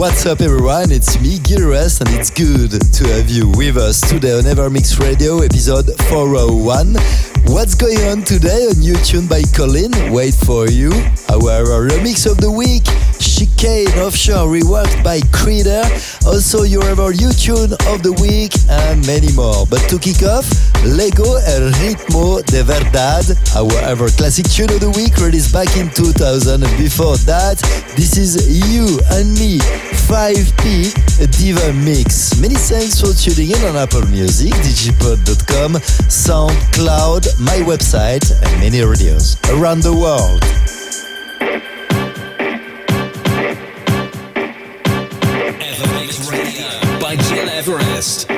What's up everyone? It's me, Gilres, and it's good to have you with us today on Evermix Radio, episode 401. What's going on today? A new tune by Colin, Wait For You. Our remix of the week, Chicane Offshore, reworked by Creeder. Also, your ever YouTube of the week, and many more. But to kick off, Lego El Ritmo de Verdad, our ever classic tune of the week, released back in 2000. And before that, this is You and Me, 5P Diva Mix. Many thanks for tuning in on Apple Music, digipod.com, SoundCloud, my website, and many radios around the world. Everest.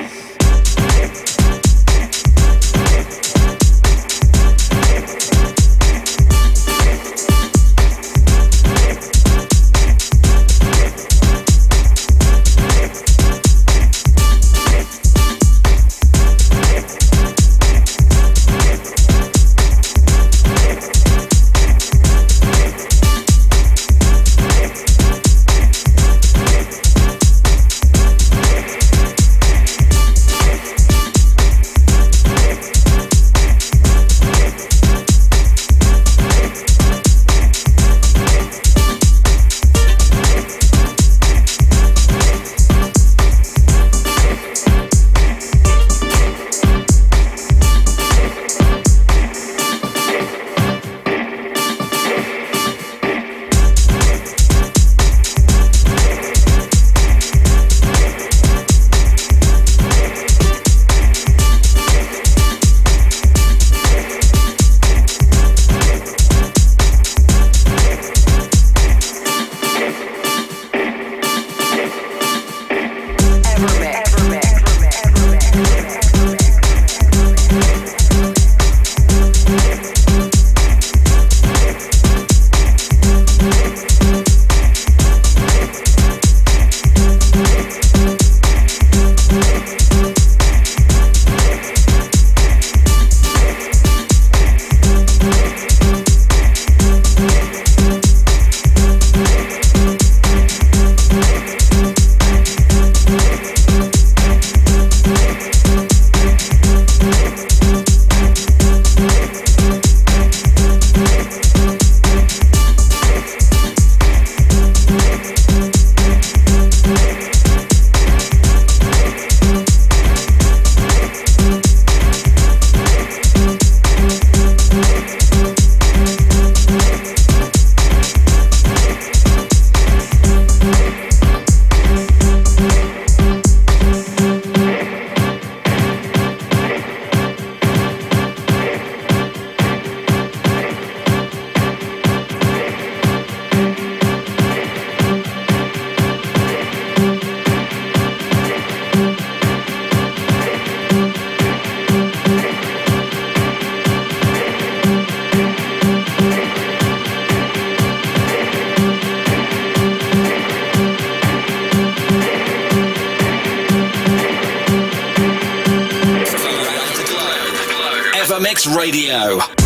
Radio.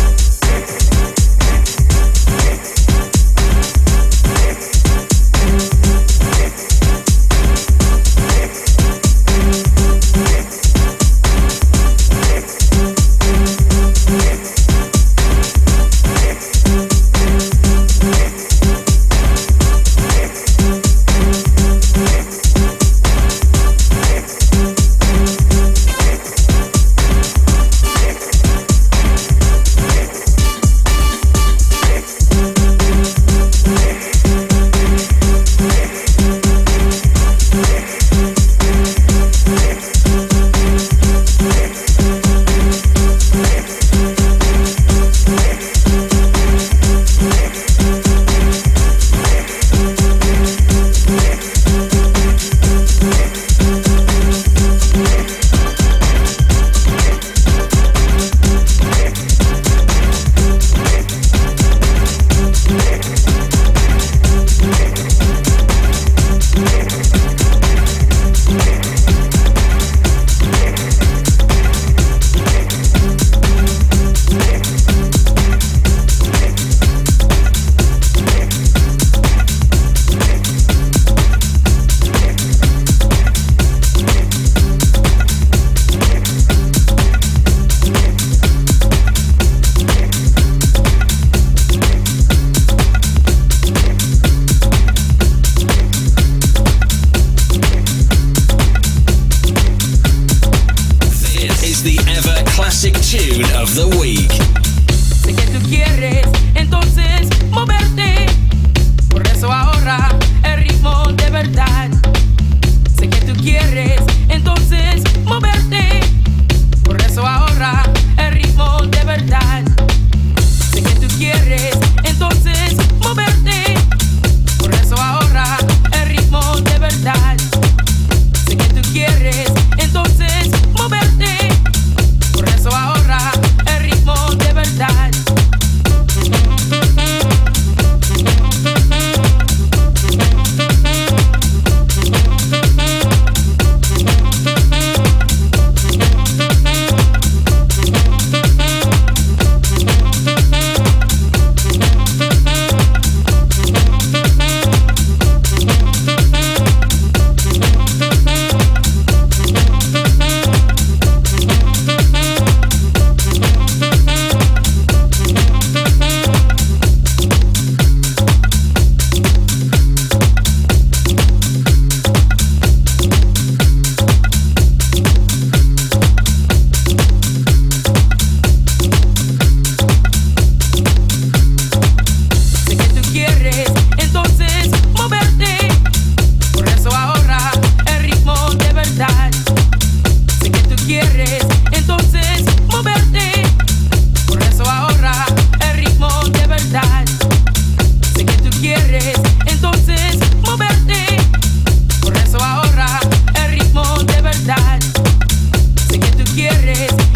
quieres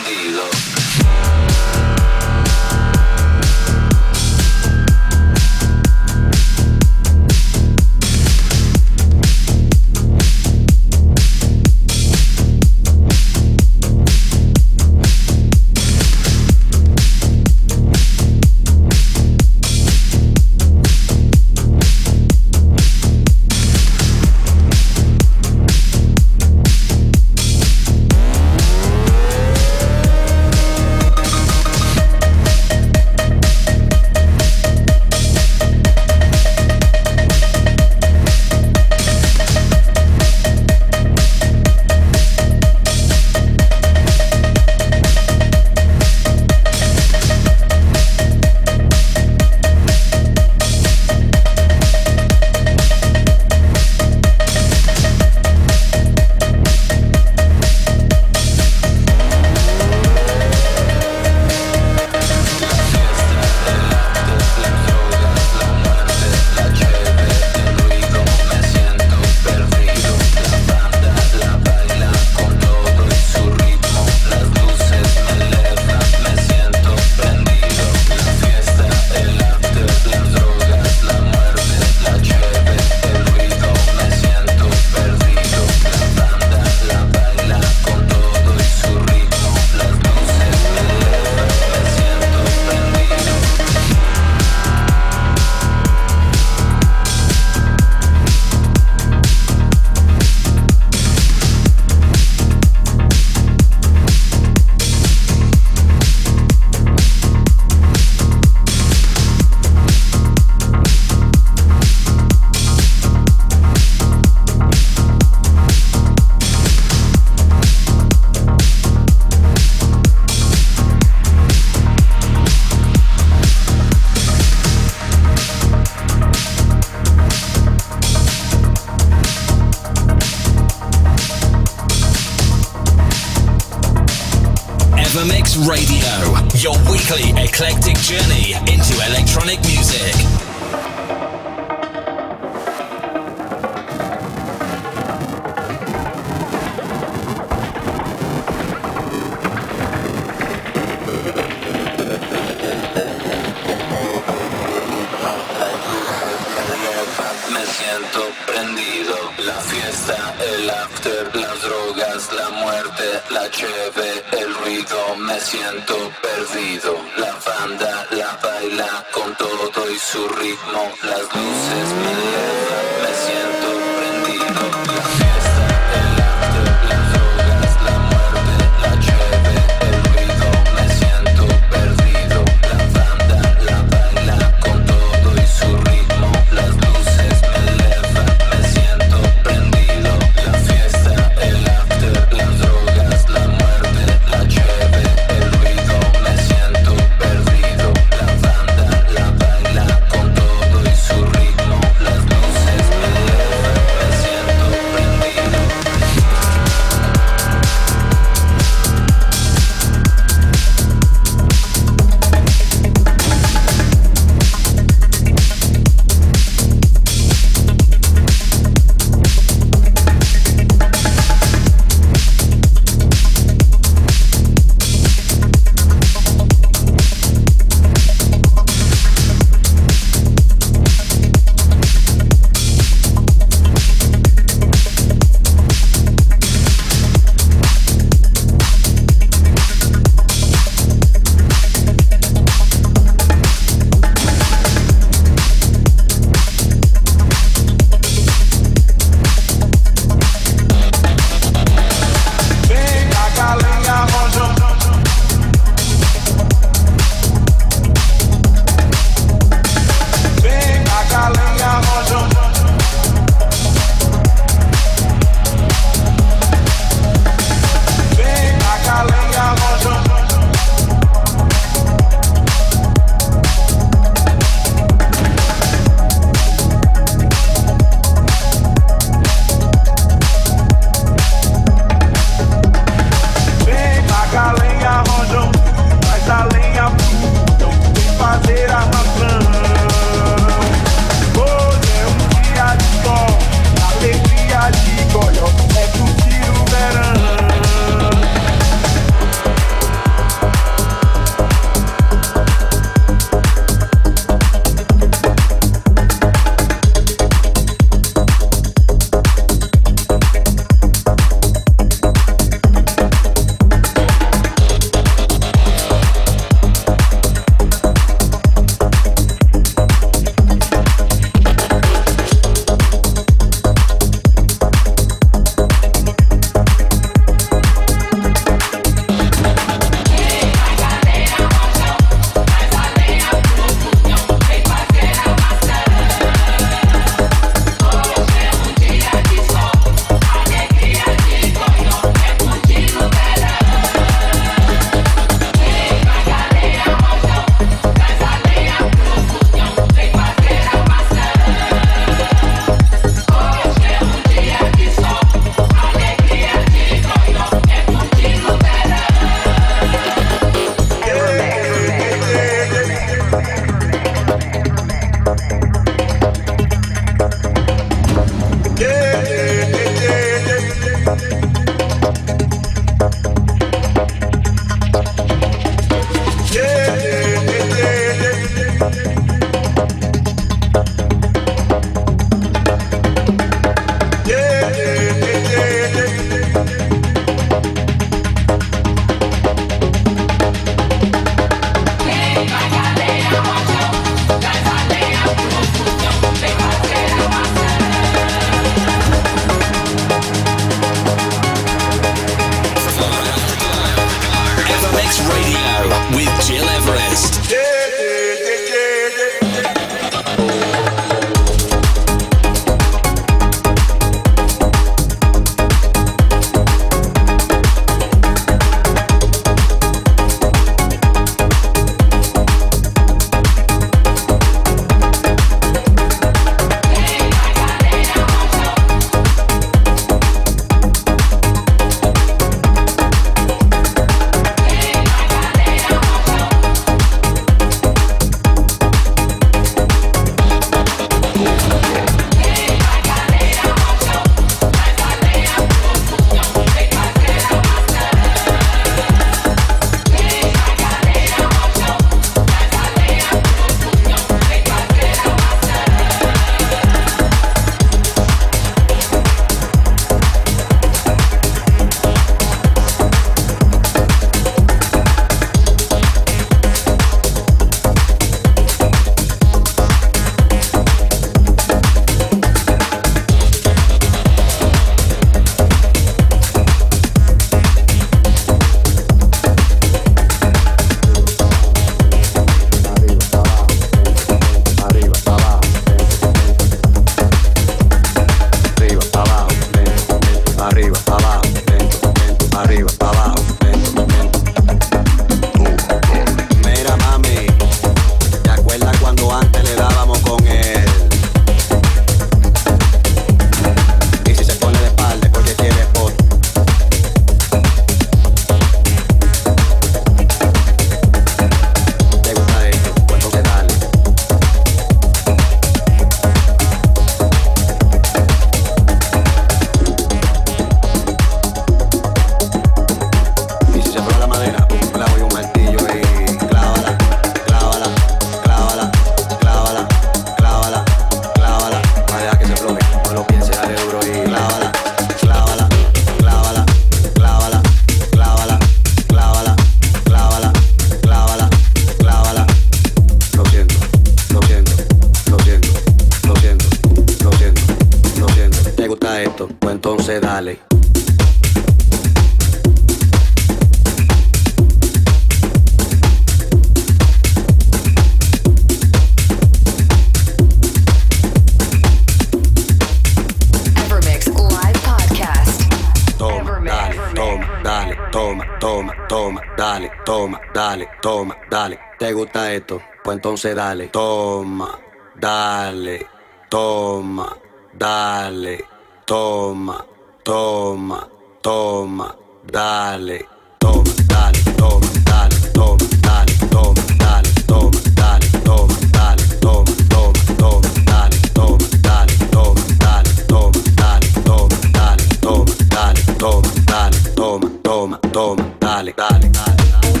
toma, dale. ¿Te gusta esto? Pues entonces dale, toma, dale, toma, dale, toma, toma, toma, dale, toma, dale, toma, dale, toma, dale, toma, dale, toma, dale, toma, dale, toma, toma, toma, dale, toma, dale, toma, dale, toma, dale, toma, dale, toma, dale, toma, dale, toma, toma, toma, dale, dale, dale.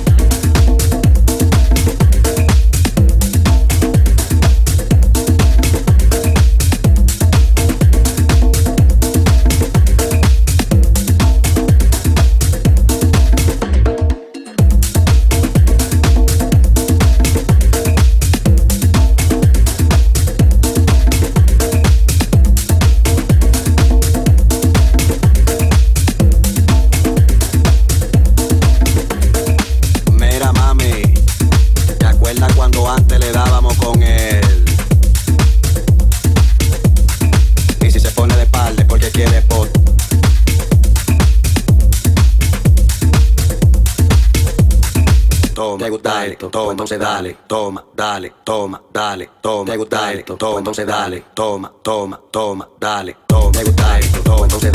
Toma, entonces dale, toma, dale, toma, dale, toma, te gusta esto, toma, entonces dale, toma, toma, toma, dale, toma, te gusta esto, toma, entonces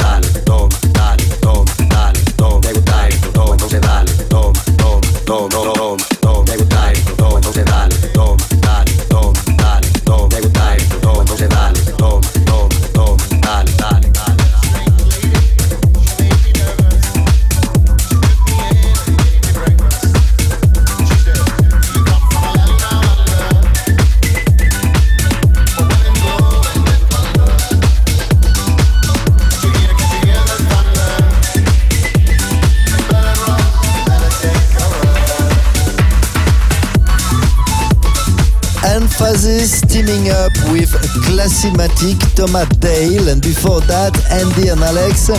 with Classimatic, Thomas Dale, and before that, Andy and Alex,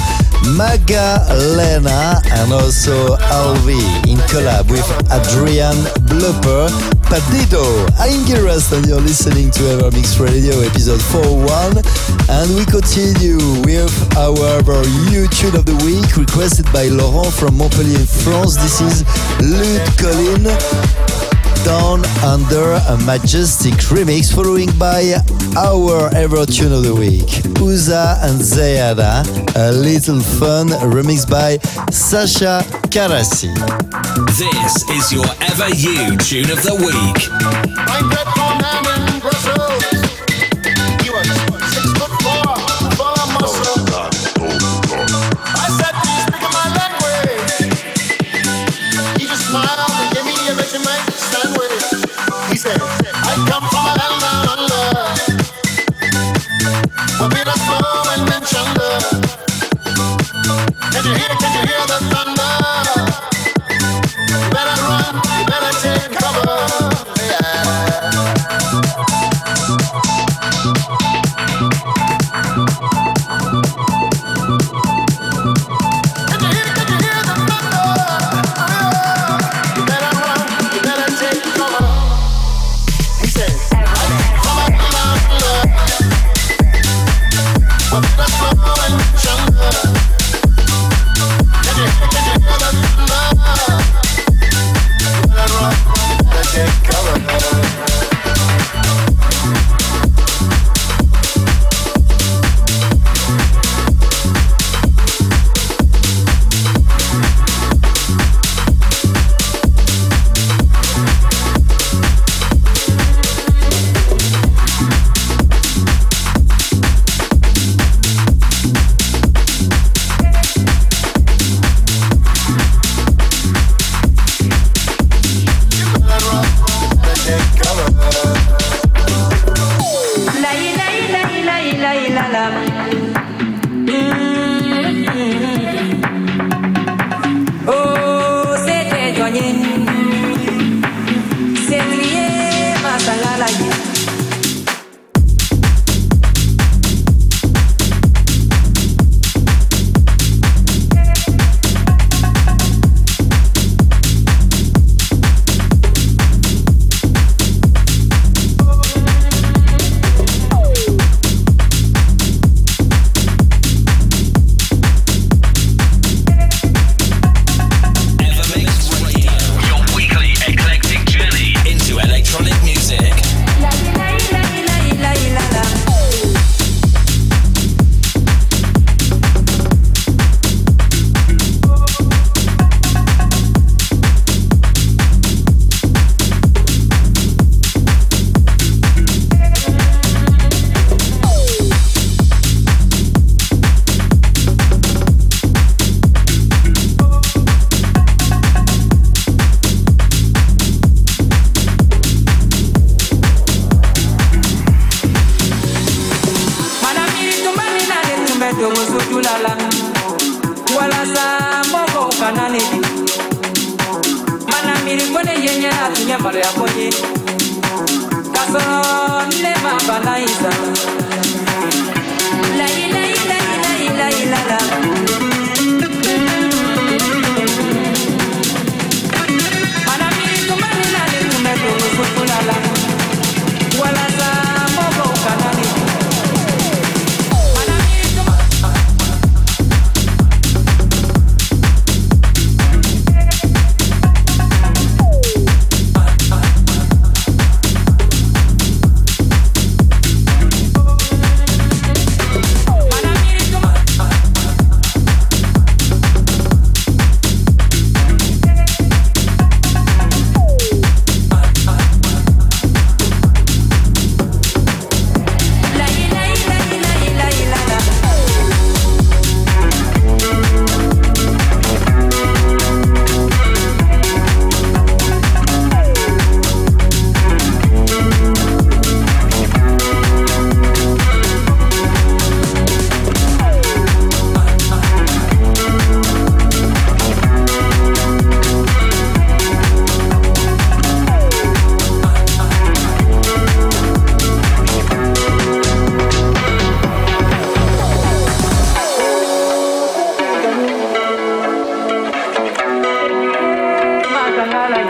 Maga Lena, and also Alvi in collab with Adrian Blupper, Padido. I'm Giras, and you're listening to Evermix Radio episode 41. And we continue with our new tune of the week requested by Laurent from Montpellier, France. This is Luude Colin. Down Under a Majestic remix, following by our ever tune of the week, Uza and Zayada, a little fun remix by Sasha Karasi. This is your Ever You tune of the week.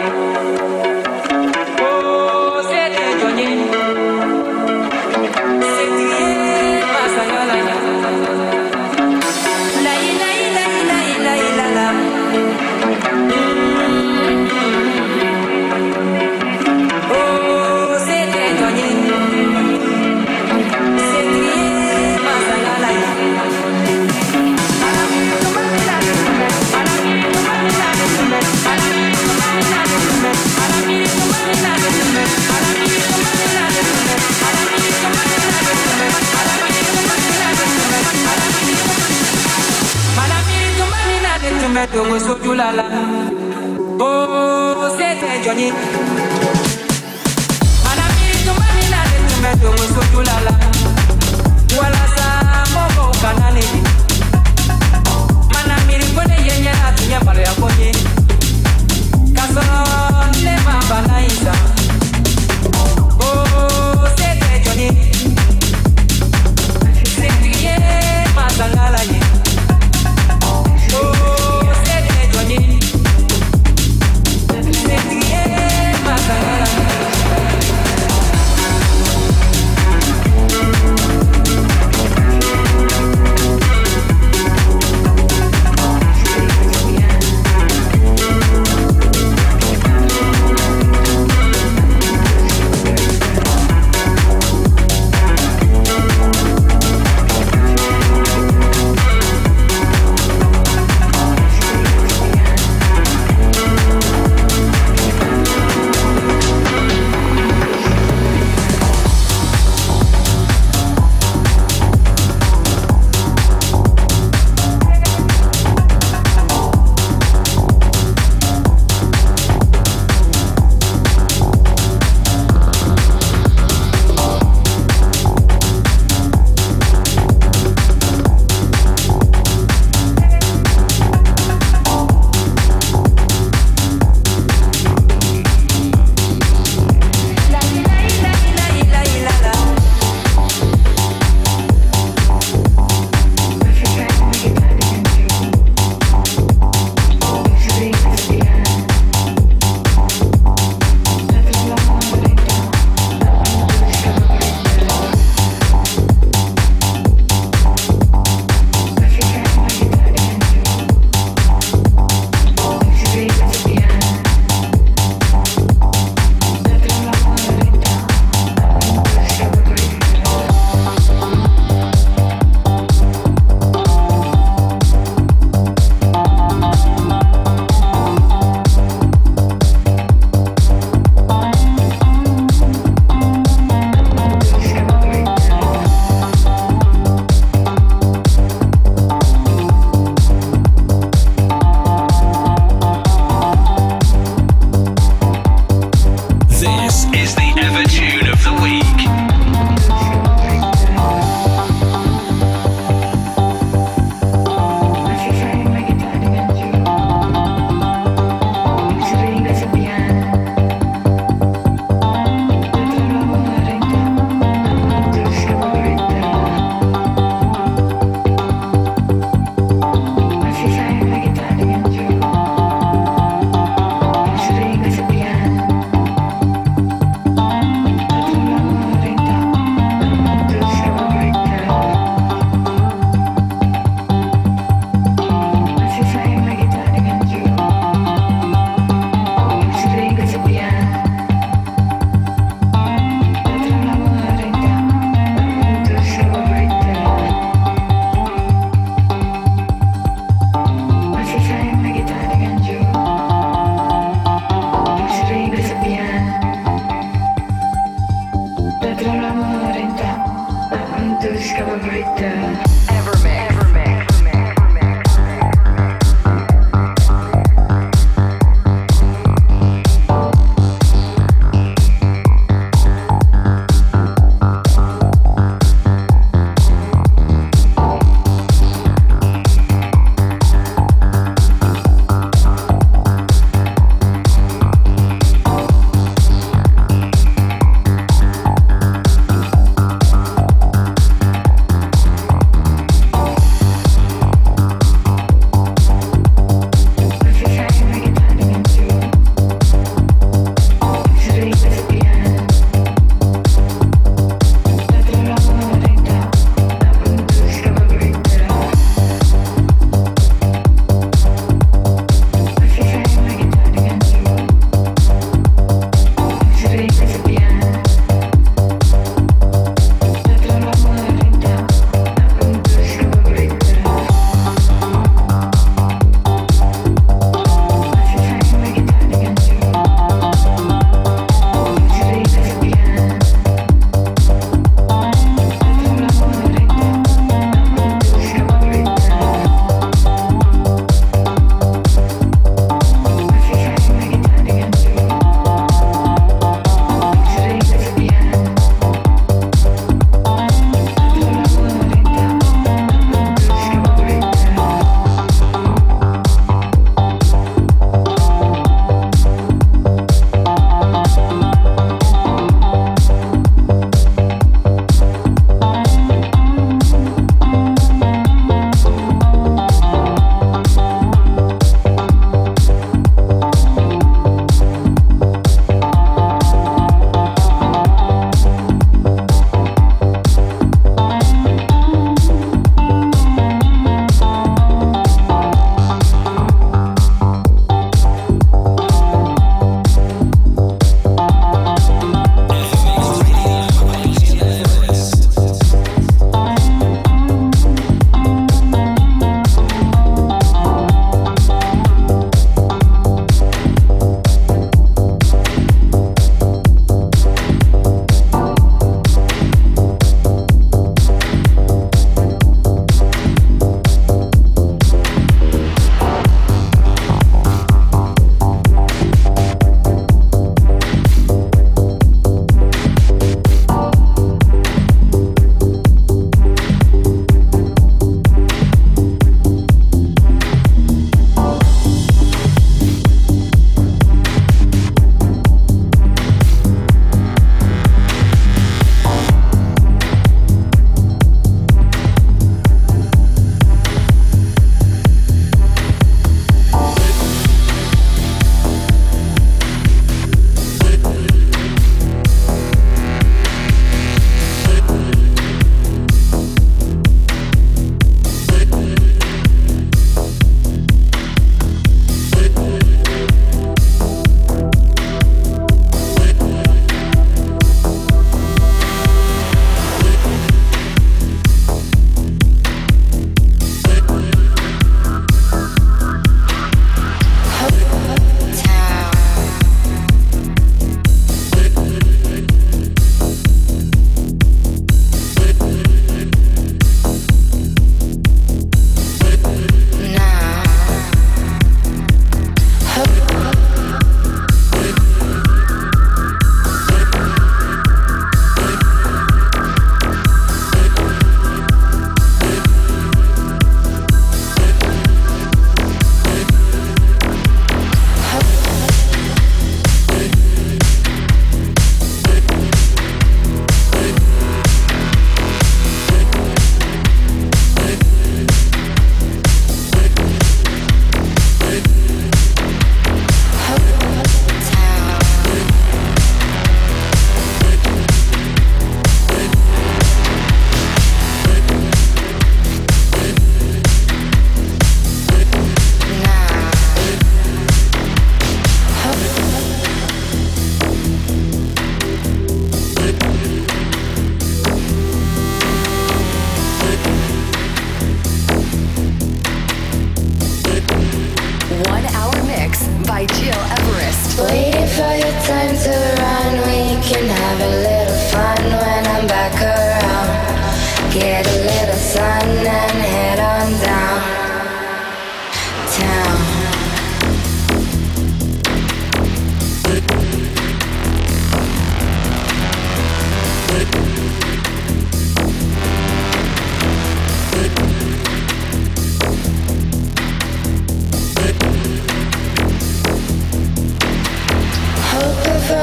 thank you. gbogbo sójú lala bó ṣe tẹjọ ni. Ànàbí túmọ̀ ní lálẹ́ túmẹ̀ gbogbo sójú lala wọ́n lásà mọ́kọ̀ kàná nìyí. Mana miri kó lè yẹnyẹ láti yẹ màlúù yà kó yé. Kásọ̀rọ̀ lè máa bà náà yìí sàn. Bó ṣe tẹjọ ni. Ṣètìlẹ́ máa sàn lálàyé.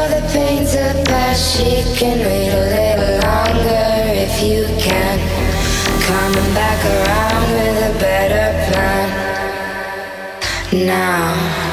the pain's a past, she can wait a little longer if you can. come back around with a better plan now.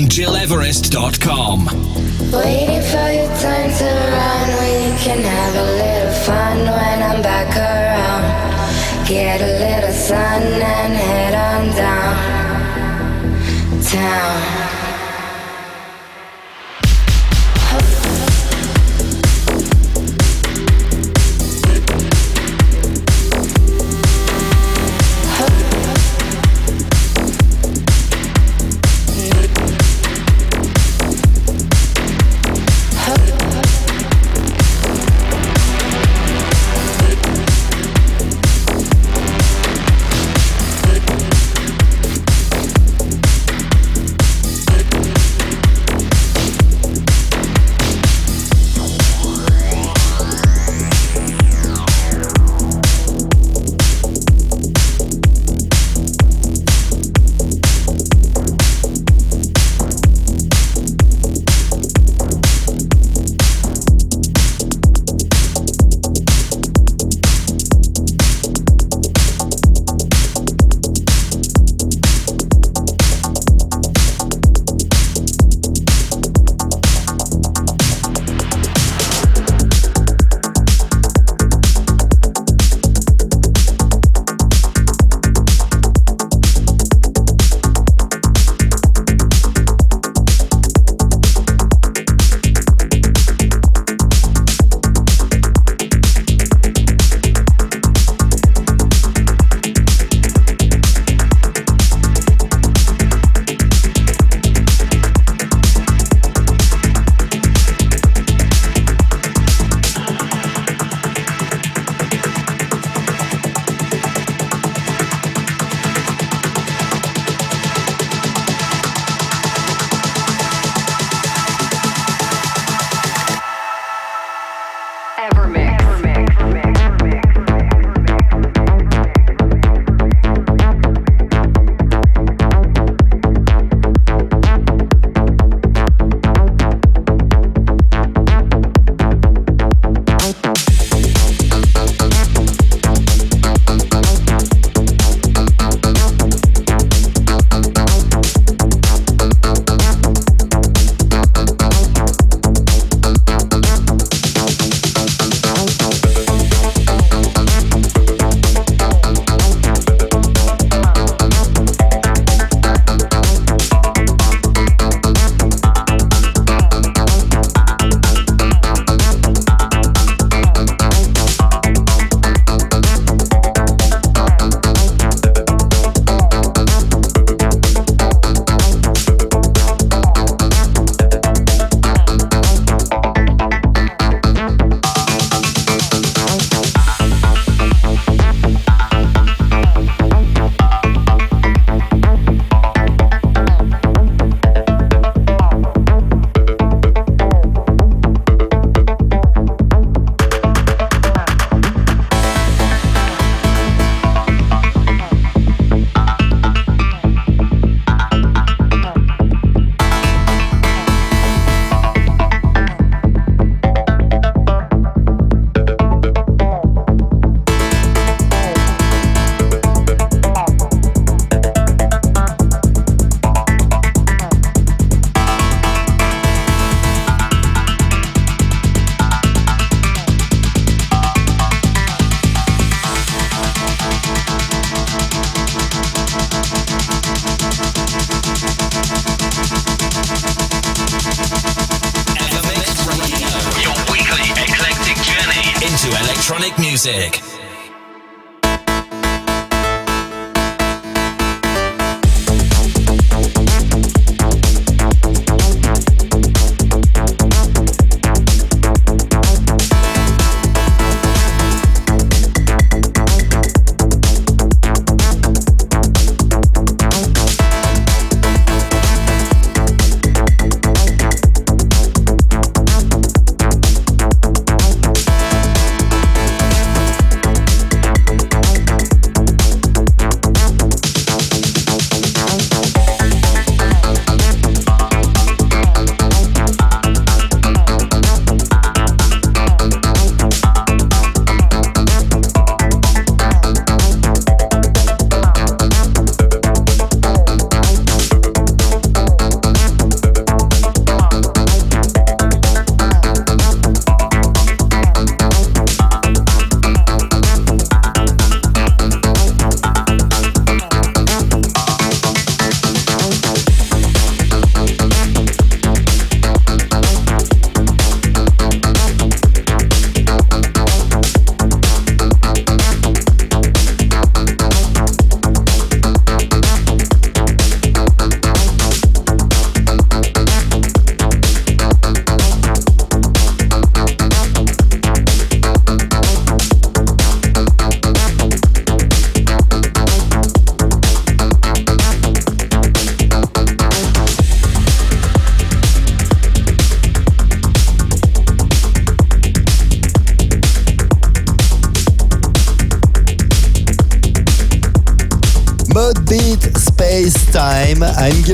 on gileverest.com.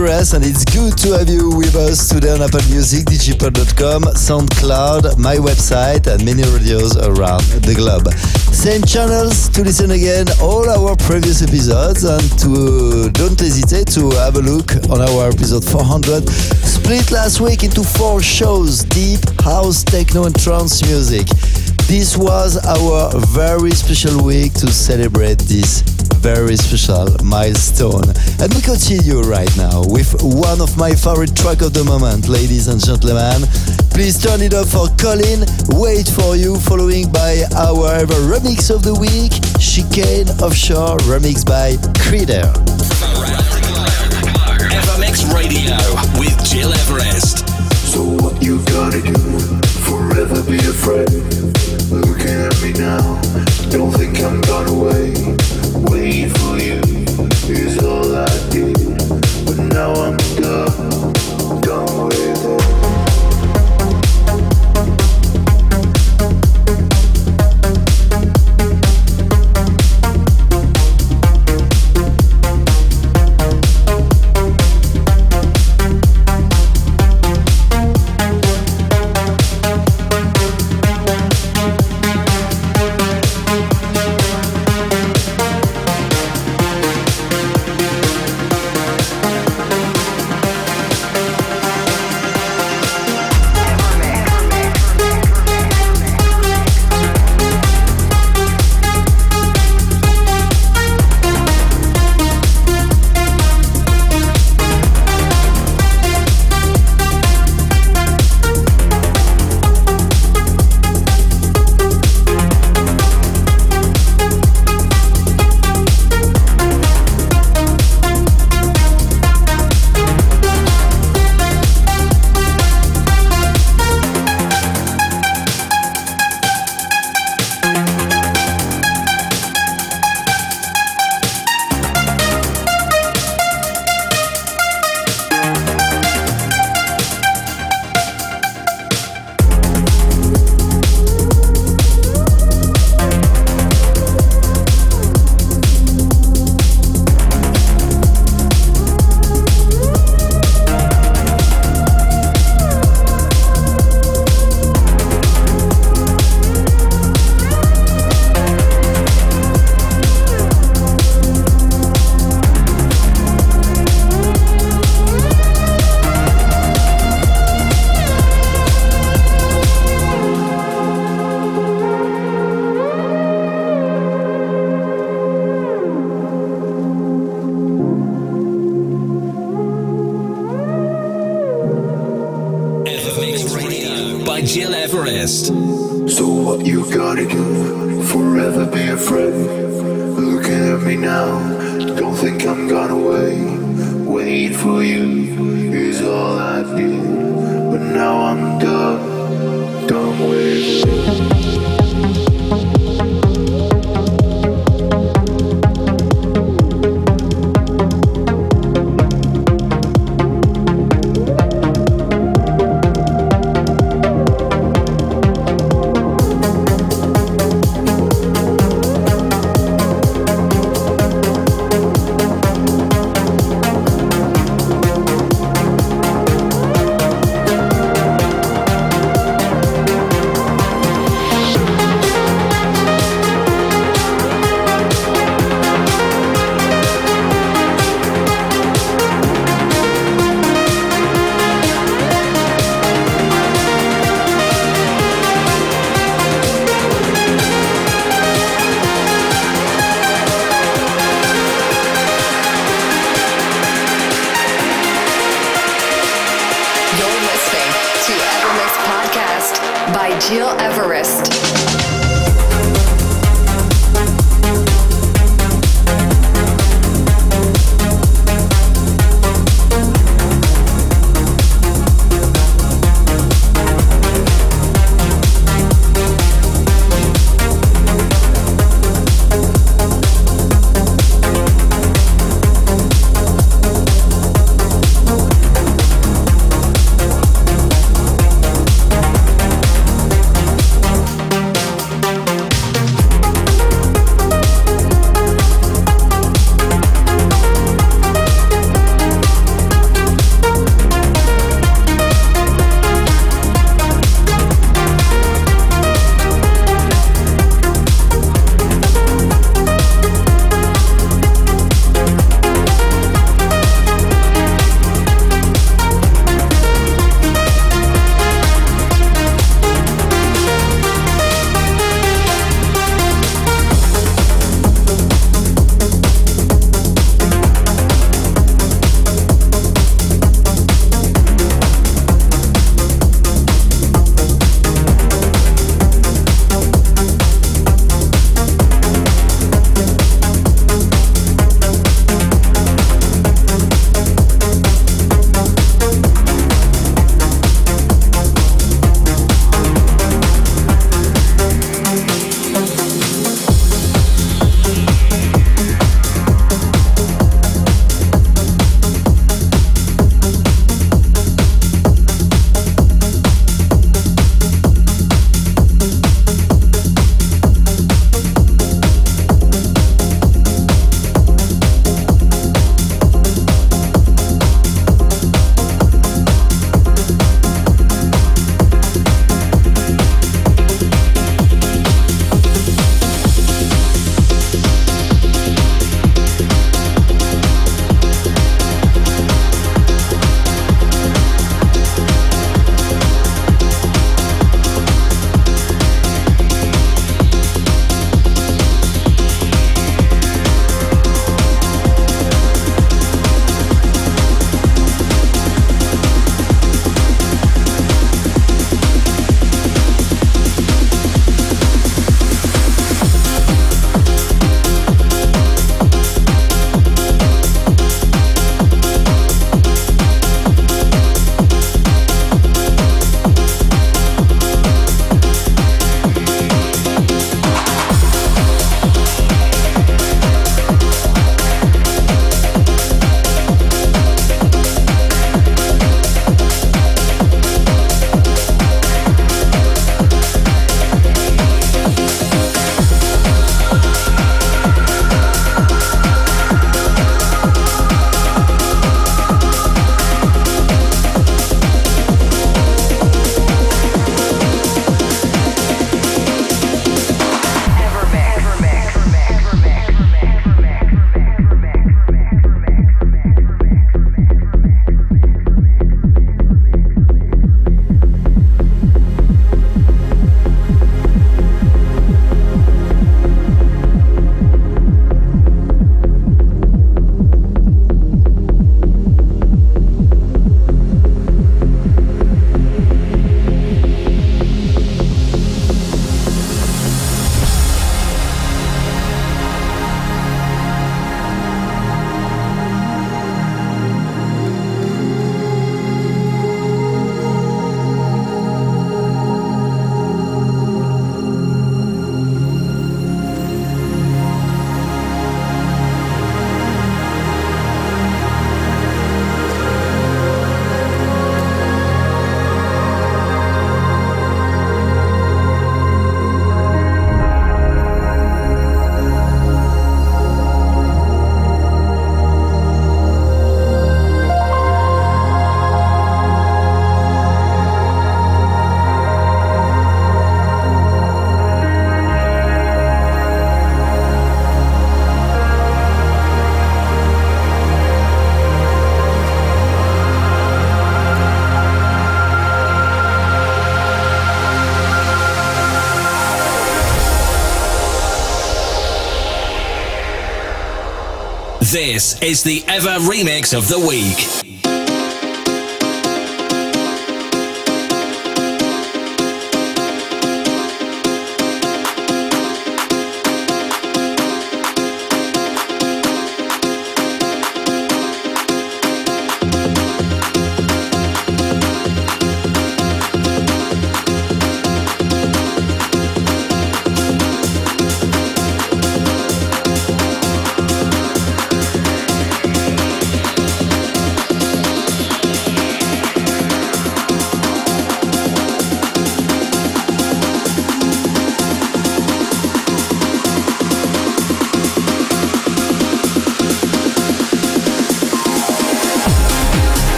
I'm and it's good to have you with us today on Apple Music, digipod.com, SoundCloud, my website and many radios around the globe. Same channels to listen again all our previous episodes and to don't hesitate to have a look on our episode 400 split last week into four shows deep house techno and trance music this was our very special week to celebrate this very special milestone. And we continue right now with one of my favorite track of the moment, ladies and gentlemen. Please turn it up for Colin. Wait for you, following by our ever remix of the week, Chicane Offshore, remix by Kryder. Evermix Radio with Gil Everest. So what you gotta do? Forever be afraid. Looking at me now, don't think I'm gone away. Waiting for you is all I did, but now I'm done, done with it. This is the Ever Remix of the Week.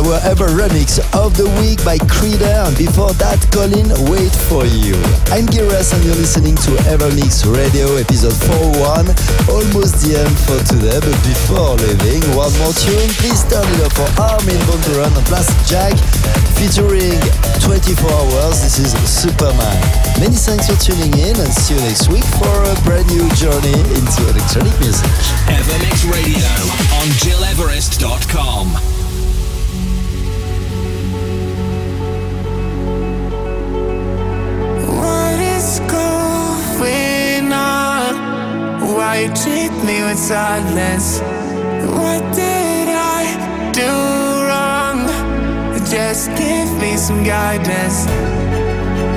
Our ever remix of the week by Kryder, and before that, Colin, Wait for You. I'm Giras, and you're listening to Evermix Radio, episode 41. Almost the end for today, but before leaving, one more tune. Please turn it up for Armin van Buuren and Plastic Jack, featuring 24 Hours. This is Superman. Many thanks for tuning in, and see you next week for a brand new journey into electronic music. Evermix Radio on GilEverest.com. me with silence? What did I do wrong? Just give me some guidance.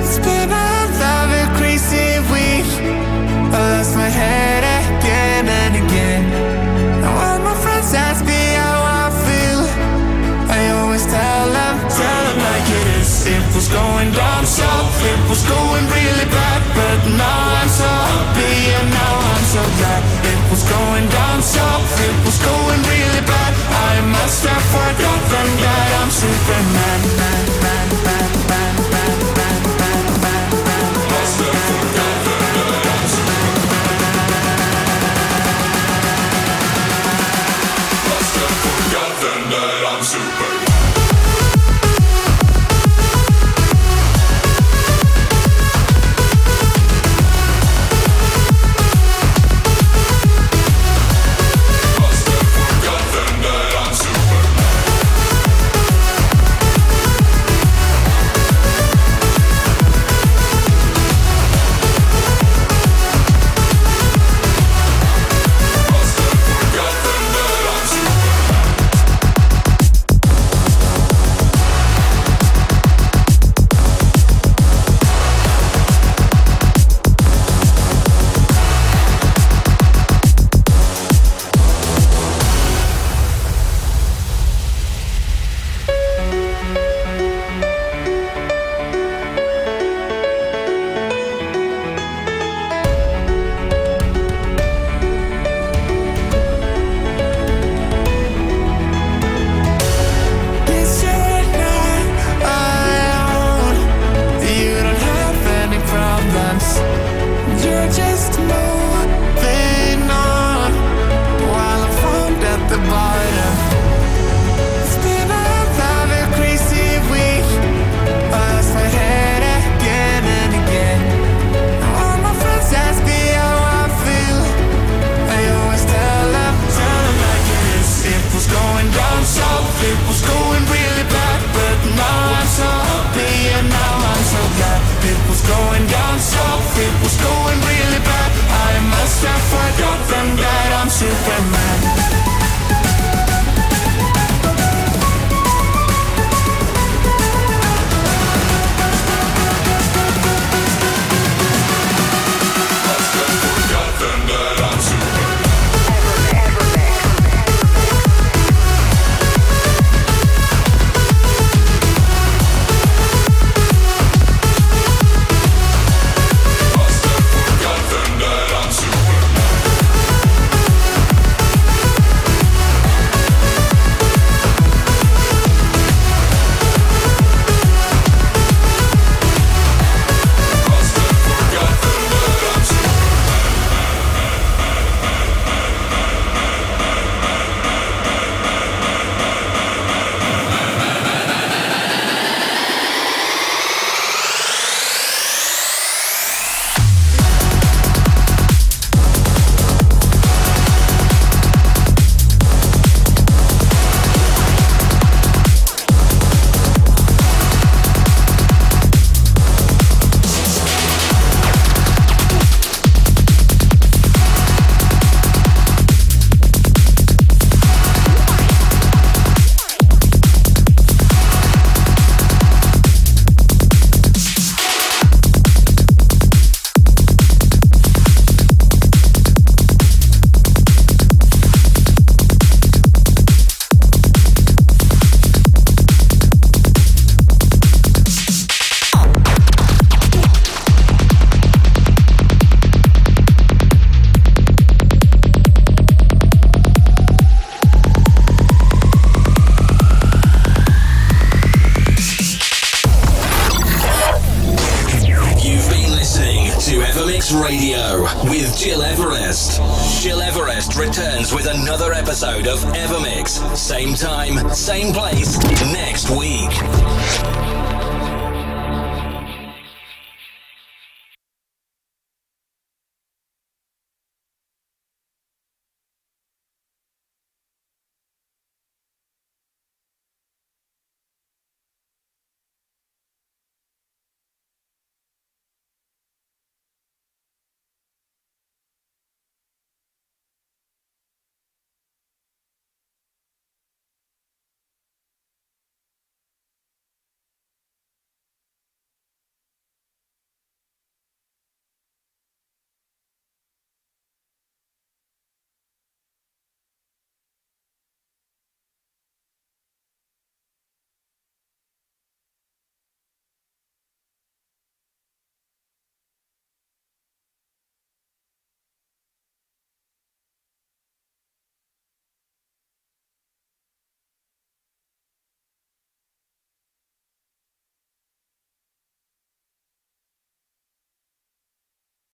It's been a loving crazy week. I lost my head again and again. Now when my friends ask me how I feel, I always tell them, tell them like it is. It was going down south, it was going really bad, but now I'm so happy and now I'm so glad was going down south, it was going really bad I must have forgotten that I'm Superman man, man, man.